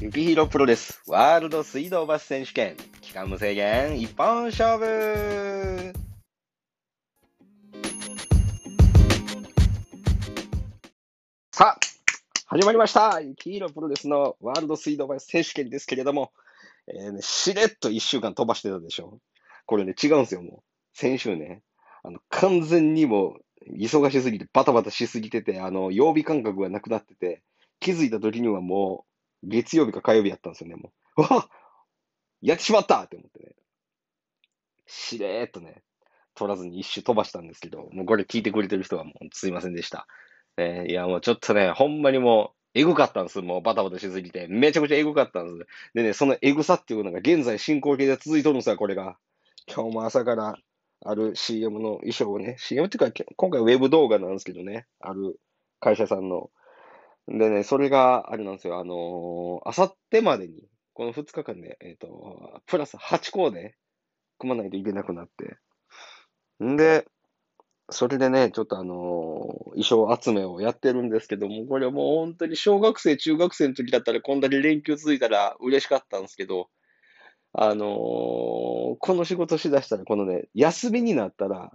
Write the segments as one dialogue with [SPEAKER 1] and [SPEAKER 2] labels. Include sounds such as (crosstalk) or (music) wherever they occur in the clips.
[SPEAKER 1] ゆきひろプロレスワールド水道橋選手権期間無制限一本勝負さあ、始まりました。ゆきひろプロレスのワールド水道橋選手権ですけれども、えーね、しれっと一週間飛ばしてたでしょ。これね、違うんですよ、もう。先週ね、あの、完全にもう、忙しすぎて、バタバタしすぎてて、あの、曜日感覚がなくなってて、気づいた時にはもう、月曜日か火曜日やったんですよね、もう。(laughs) わやってしまったって思ってね。しれーっとね、取らずに一周飛ばしたんですけど、もうこれ聞いてくれてる人はもうすいませんでした。えーいや、もうちょっとね、ほんまにもう、エグかったんです。もうバタバタしすぎて。めちゃくちゃエグかったんです。でね、そのエグさっていうのが現在進行形で続いとるんですよ、これが。今日も朝からある CM の衣装をね、CM っていうか、今回ウェブ動画なんですけどね、ある会社さんの。でね、それがあれなんですよ、あのー、あさってまでに、この2日間で、えっ、と、プラス8コーデ組まないといけなくなって。んで、それでね、ちょっとあのー衣装集めをやってるんですけども、これはもう本当に小学生、中学生の時だったらこんだけ連休続いたら嬉しかったんですけど、あのーこの仕事しだしたら、このね、休みになったら、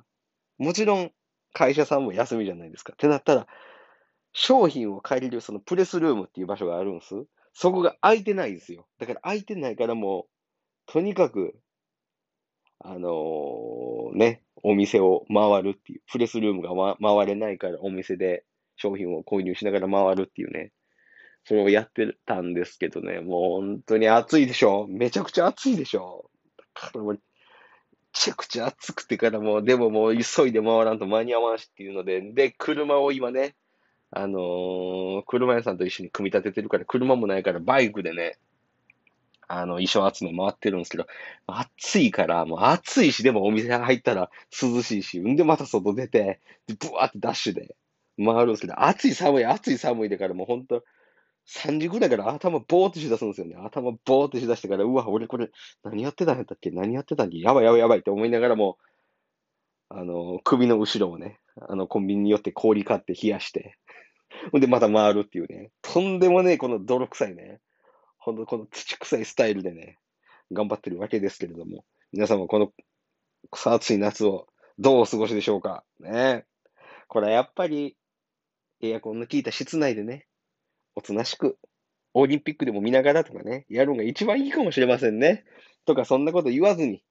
[SPEAKER 1] もちろん会社さんも休みじゃないですか。ってなったら、商品を借りるそのプレスルームっていう場所があるんです。そこが空いてないんですよ。だから空いてないからもう、とにかく、あのーね、お店を回るっていう、プレスルームが、ま、回れないからお店で商品を購入しながら回るっていうね、それをやってたんですけどね、もう本当に暑いでしょ。めちゃくちゃ暑いでしょ。だからもう、めちゃくちゃ暑くてからもう、でももう急いで回らんと間に合わんしっていうので、で、車を今ね、あのー車屋さんと一緒に組み立ててるから、車もないからバイクでね、あの、衣装集め回ってるんですけど、暑いから、もう暑いし、でもお店入ったら涼しいし、んでまた外出て、で、ブワーってダッシュで回るんですけど、暑い寒い、暑い寒いでからもうほんと、3時ぐらいから頭ボーってしだすんですよね。頭ボーってしだしてから、うわ、俺これ何やってたんやったっけ？何やってたんっけやばいやばいやばいって思いながらも、あの、首の後ろをね、あの、コンビニによって氷買って冷やして、ほ (laughs) んでまた回るっていうね、とんでもねえこの泥臭いね、ほんとこの土臭いスタイルでね、頑張ってるわけですけれども、皆さんもこの草暑い夏をどうお過ごしでしょうか。ね。これはやっぱり、エアコンの効いた室内でね、おとなしく、オリンピックでも見ながらとかね、やるのが一番いいかもしれませんね。とか、そんなこと言わずに、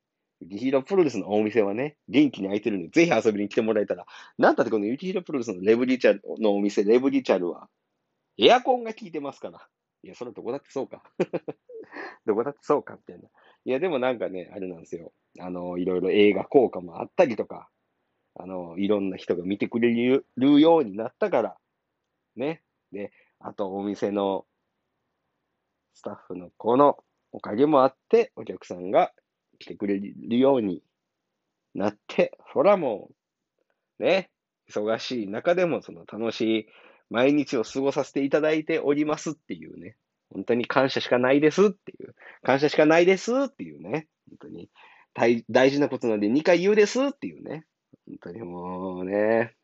[SPEAKER 1] ユキヒロプロレスのお店はね、元気に開いてるんで、ぜひ遊びに来てもらえたら。なんだってこのユキヒロプロレスのレブリチャルのお店、レブリチャルは、エアコンが効いてますから。いや、それどこだってそうか。(laughs) どこだってそうか、みたいな。いや、でもなんかね、あれなんですよ。あの、いろいろ映画効果もあったりとか、あの、いろんな人が見てくれるようになったから、ね。で、あとお店のスタッフの子のおかげもあって、お客さんが来てくれるようになって、そらもう、ね、忙しい中でもその楽しい毎日を過ごさせていただいておりますっていうね、本当に感謝しかないですっていう、感謝しかないですっていうね、本当に大大事なことなんで2回言うですっていうね、本当にもうね、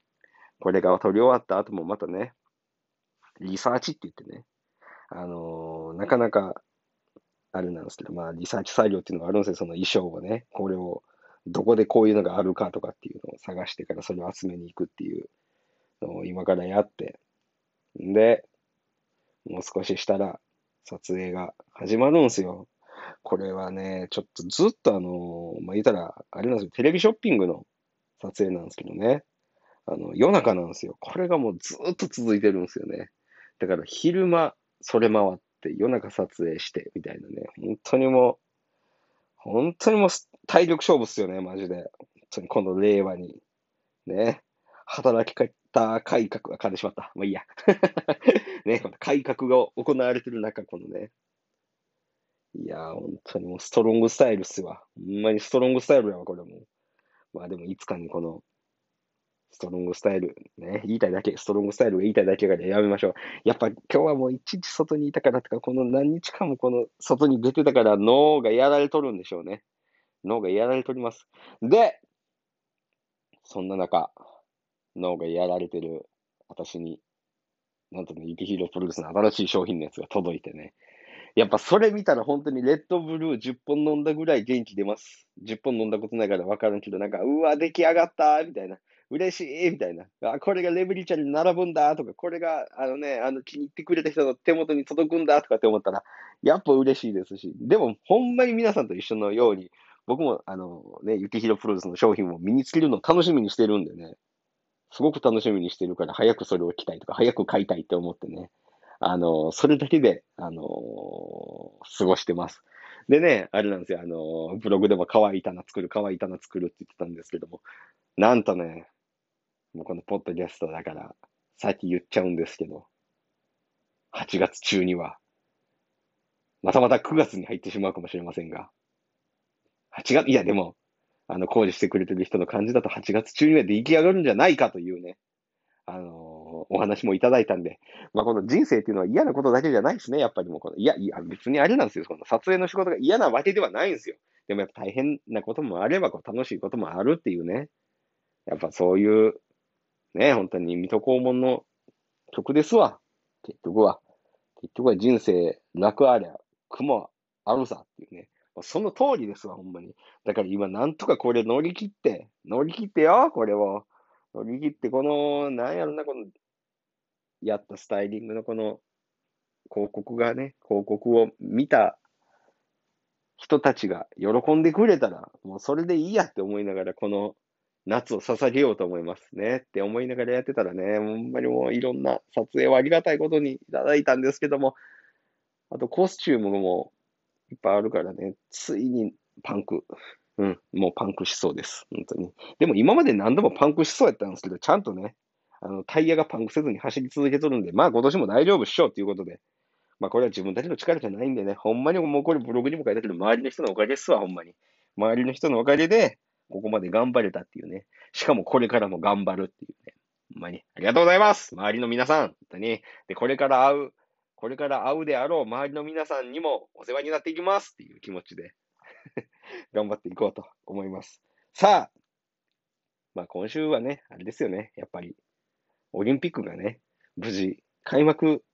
[SPEAKER 1] これが撮り終わった後もまたね、リサーチって言ってね、あのーなかなか、あれなんですけど、まあ、リサーチ作業っていうのがあるんですよ、その衣装をね、これを、どこでこういうのがあるかとかっていうのを探してからそれを集めに行くっていうのを今からやって、んで、もう少ししたら撮影が始まるんですよ。これはね、ちょっとずっとあのまあ、言ったら、あれなんですよ、テレビショッピングの撮影なんですけどね、あの、夜中なんですよ。これがもうずっと続いてるんですよね。だから昼間、それ回って、夜中撮影して、みたいなね。本当にもう、本当にもう体力勝負っすよね、マジで。本当にこの令和に。ね。働き方改革が噛んでしまった。まあいいや。(laughs) ね、この改革が行われてる中、このね。いやー、本当にもうストロングスタイルっすわ。ほんまにストロングスタイルやわ、これも。まあでもいつかにこの、ストロングスタイル、ね、言いたいだけ、ストロングスタイルが言いたいだけからやめましょう。やっぱ今日はもう一日外にいたからとか、この何日間もこの外に出てたから脳がやられとるんでしょうね。脳がやられとります。で、そんな中、脳がやられてる私に、なんとね、ユキヒロプロレスの新しい商品のやつが届いてね。やっぱそれ見たら本当にレッドブルー10本飲んだぐらい元気出ます。10本飲んだことないから分からんけど、なんか、うわ、出来上がったみたいな。嬉しいみたいな。あ、これがレブリちゃんに並ぶんだとか、これが、あのね、あの、気に入ってくれた人の手元に届くんだとかって思ったら、やっぱ嬉しいですし、でも、ほんまに皆さんと一緒のように、僕も、あの、ね、ゆきひろプロレスの商品を身につけるのを楽しみにしてるんでね、すごく楽しみにしてるから、早くそれを着たいとか、早く買いたいって思ってね、あの、それだけで、あの、過ごしてます。でね、あれなんですよ、あの、ブログでも可愛い棚作る、可愛い棚作るって言ってたんですけども、なんとね、もうこのポッドキャストだから、さっき言っちゃうんですけど、8月中には、またまた9月に入ってしまうかもしれませんが、8月、いやでも、あの、工事してくれてる人の感じだと8月中には出来上がるんじゃないかというね、あのーお話もいただいたんで、まあ、この人生っていうのは嫌なことだけじゃないですね、やっぱりもうこの、いや、いや、別にあれなんですよ、この撮影の仕事が嫌なわけではないんですよ。でもやっぱ大変なこともあれば、こう楽しいこともあるっていうね、やっぱそういう、ね、本当に水戸黄門の曲ですわ、結局は。結局は人生楽ありゃ、苦もあるさっていうね。その通りですわ、ほんまに。だから今なんとかこれ乗り切って、乗り切ってよ、これを。乗り切って、この、なんやろな、この、やったスタイリングのこの広告がね、広告を見た人たちが喜んでくれたら、もうそれでいいやって思いながら、この夏を捧げようと思いますねって思いながらやってたらね、ほんまにもういろんな撮影をありがたいことにいただいたんですけども、あとコスチュームもいっぱいあるからね、ついにパンク。うん、もうパンクしそうです。本当に。でも今まで何度もパンクしそうやったんですけど、ちゃんとね、あの、タイヤがパンクせずに走り続けとるんで、まあ今年も大丈夫っしょっていうことで、まあこれは自分たちの力じゃないんでね、ほんまにもうこれブログにも書いたけど、周りの人のおかげですわ、ほんまに。周りの人のおかげで、ここまで頑張れたっていうね。しかもこれからも頑張るっていうね。ほんまに。ありがとうございます周りの皆さん。本当に。で、これから会う、これから会うであろう周りの皆さんにもお世話になっていきますっていう気持ちで (laughs) 頑張っていこうと思います。さあ、まあ今週はね、あれですよね。やっぱり、オリンピックがね、無事開幕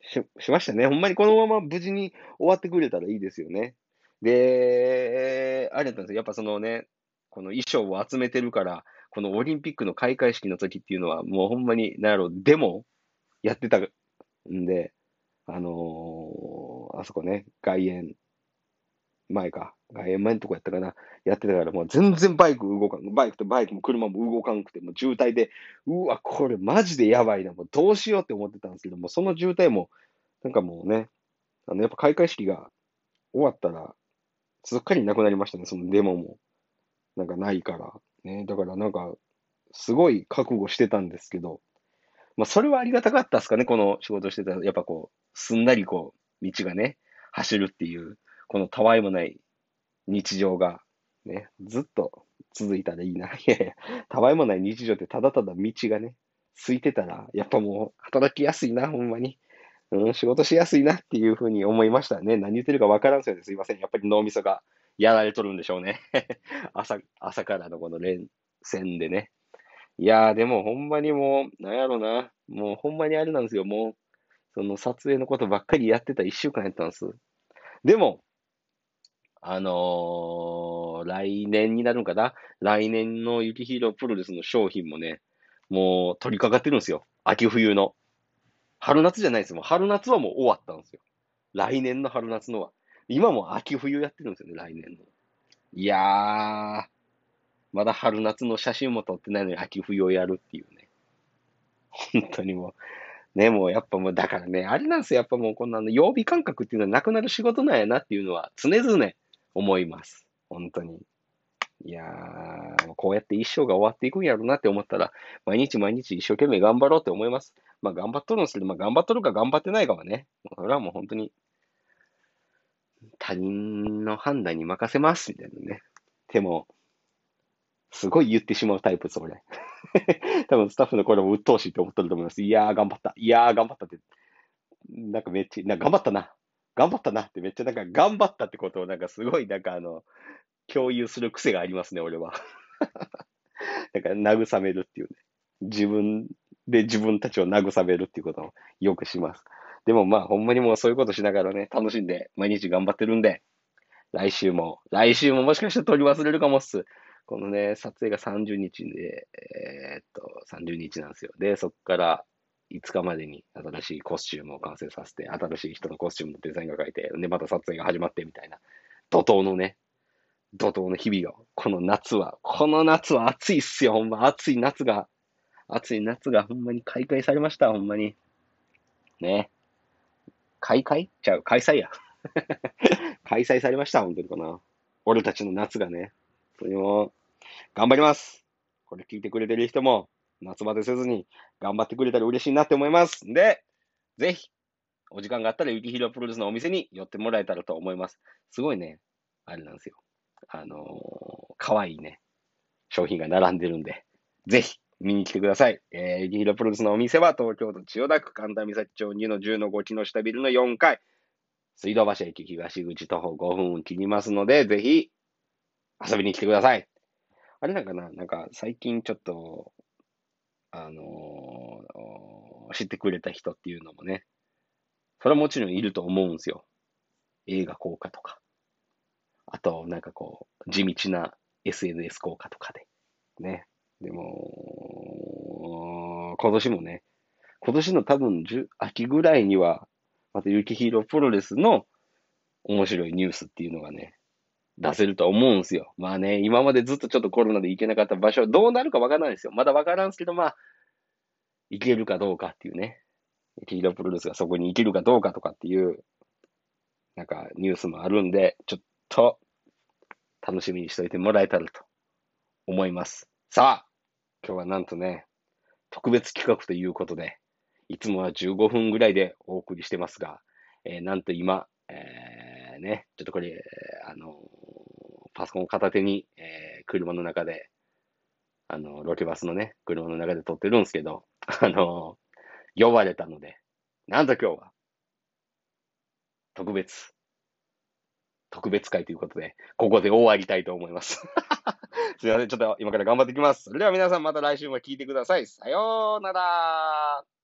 [SPEAKER 1] ししましたね。ほんまにこのまま無事に終わってくれたらいいですよね。で、あれだったんですよ。やっぱそのね、この衣装を集めてるから、このオリンピックの開会式の時っていうのは、もうほんまに、なんやろ、デモやってたんで、あのーあそこね、外苑前か、外苑前のとこやったかな、やってたから、もう全然バイク動かん、バイクとバイクも車も動かんくて、もう渋滞で、うわ、これマジでやばいな、もうどうしようって思ってたんですけども、その渋滞も、なんかもうね、あの、やっぱ開会式が終わったら、すっかりなくなりましたね、そのデモも。なんかないから。ね、だからなんか、すごい覚悟してたんですけど、まあ、それはありがたかったですかね、この仕事してたら。やっぱこう、すんなりこう、道がね、走るっていう、このたわいもない日常が、ね、ずっと続いたらいいな。いやいや、たわいもない日常ってただただ道がね、空いてたら、やっぱもう働きやすいな、ほんまに。うん、仕事しやすいなっていうふうに思いましたね。何言ってるかわからんすよね。すいません。やっぱり脳みそがやられとるんでしょうね。(laughs) 朝、朝からのこの連戦でね。いやー、でもほんまにもう、なんやろな。もうほんまにあれなんですよ。もう、その撮影のことばっかりやってた一週間やったんです。でも、あのー来年になるのかな来年のユキヒーロープロレスの商品もね、もう取り掛かってるんですよ。秋冬の。春夏じゃないです。もう春夏はもう終わったんですよ。来年の春夏のは。今も秋冬やってるんですよね、来年の。いやー、まだ春夏の写真も撮ってないのに秋冬をやるっていうね。本当にもう、ね、もうやっぱもう、だからね、あれなんですよ。やっぱもうこんなの曜日感覚っていうのはなくなる仕事なんやなっていうのは常々思います。本当に。いやー、こうやって一生が終わっていくんやろうなって思ったら、毎日毎日一生懸命頑張ろうって思います。まあ頑張っとるんですけど、まあ頑張っとるか頑張ってないかはね、それはもう本当に他人の判断に任せます、みたいなね。でも、すごい言ってしまうタイプです、俺。(laughs) 多分スタッフの声も鬱陶しいと思ってると思います。いやー、頑張った。いやー、頑張ったって。なんかめっちゃ、なんか頑張ったな。頑張ったなってめっちゃなんか頑張ったってことをなんかすごいなんかあの、共有する癖がありますね、俺は。(laughs) だか慰めるっていうね。自分で自分たちを慰めるっていうことをよくします。でもまあ、ほんまにもうそういうことしながらね、楽しんで毎日頑張ってるんで、来週も、来週ももしかしたら取り忘れるかもっす。このね、撮影が30日で、えー、っと、30日なんですよ。で、そっから5日までに新しいコスチュームを完成させて、新しい人のコスチュームのデザインが書いて、で、また撮影が始まってみたいな、怒涛のね、怒涛の日々が、この夏は、この夏は暑いっすよ、ほんま。暑い夏が、暑い夏がほんまに開会されました、ほんまに。ね。開会？ちゃう、開催や。(laughs) 開催されました、本当にかな。俺たちの夏がね。それも、頑張ります。これ聞いてくれてる人も、夏バテせずに頑張ってくれたら嬉しいなって思います。んで、ぜひ、お時間があったら、ゆきひろプロレスのお店に寄ってもらえたらと思います。すごいね、あれなんですよ。あのー、かわいいね、商品が並んでるんで、ぜひ、見に来てください。えー、ゆきひろプロレスのお店は、東京都千代田区神田三崎町2の10の5木の下ビルの4階、水道橋駅東口徒歩5分を切りますので、ぜひ、遊びに来てください。あれなんかななんか、最近ちょっと、あのー、知ってくれた人っていうのもね、それはもちろんいると思うんですよ。映画効果とか。あと、なんかこう、地道な SNS 効果とかで。ね。でも、今年もね、今年の多分秋ぐらいには、また、ユキヒーロープロレスの面白いニュースっていうのがね、出せると思うんですよ。まあね、今までずっとちょっとコロナで行けなかった場所はどうなるかわからないですよ。まだわからんすけど、まあ、行けるかどうかっていうね。キーロプロレスがそこに行けるかどうかとかっていう、なんかニュースもあるんで、ちょっと楽しみにしといてもらえたらと思います。さあ、今日はなんとね、特別企画ということで、いつもは15分ぐらいでお送りしてますが、えー、なんと今、えー、ね、ちょっとこれ、あのパソコン片手に、えー、車の中で、あの、ロケバスのね、車の中で撮ってるんですけど、(laughs) あの呼ばれたので、なんと今日は、特別、特別会ということで、ここで終わりたいと思います。(laughs) すいません、ちょっと今から頑張っていきます。それでは皆さんまた来週も聞いてください。さようなら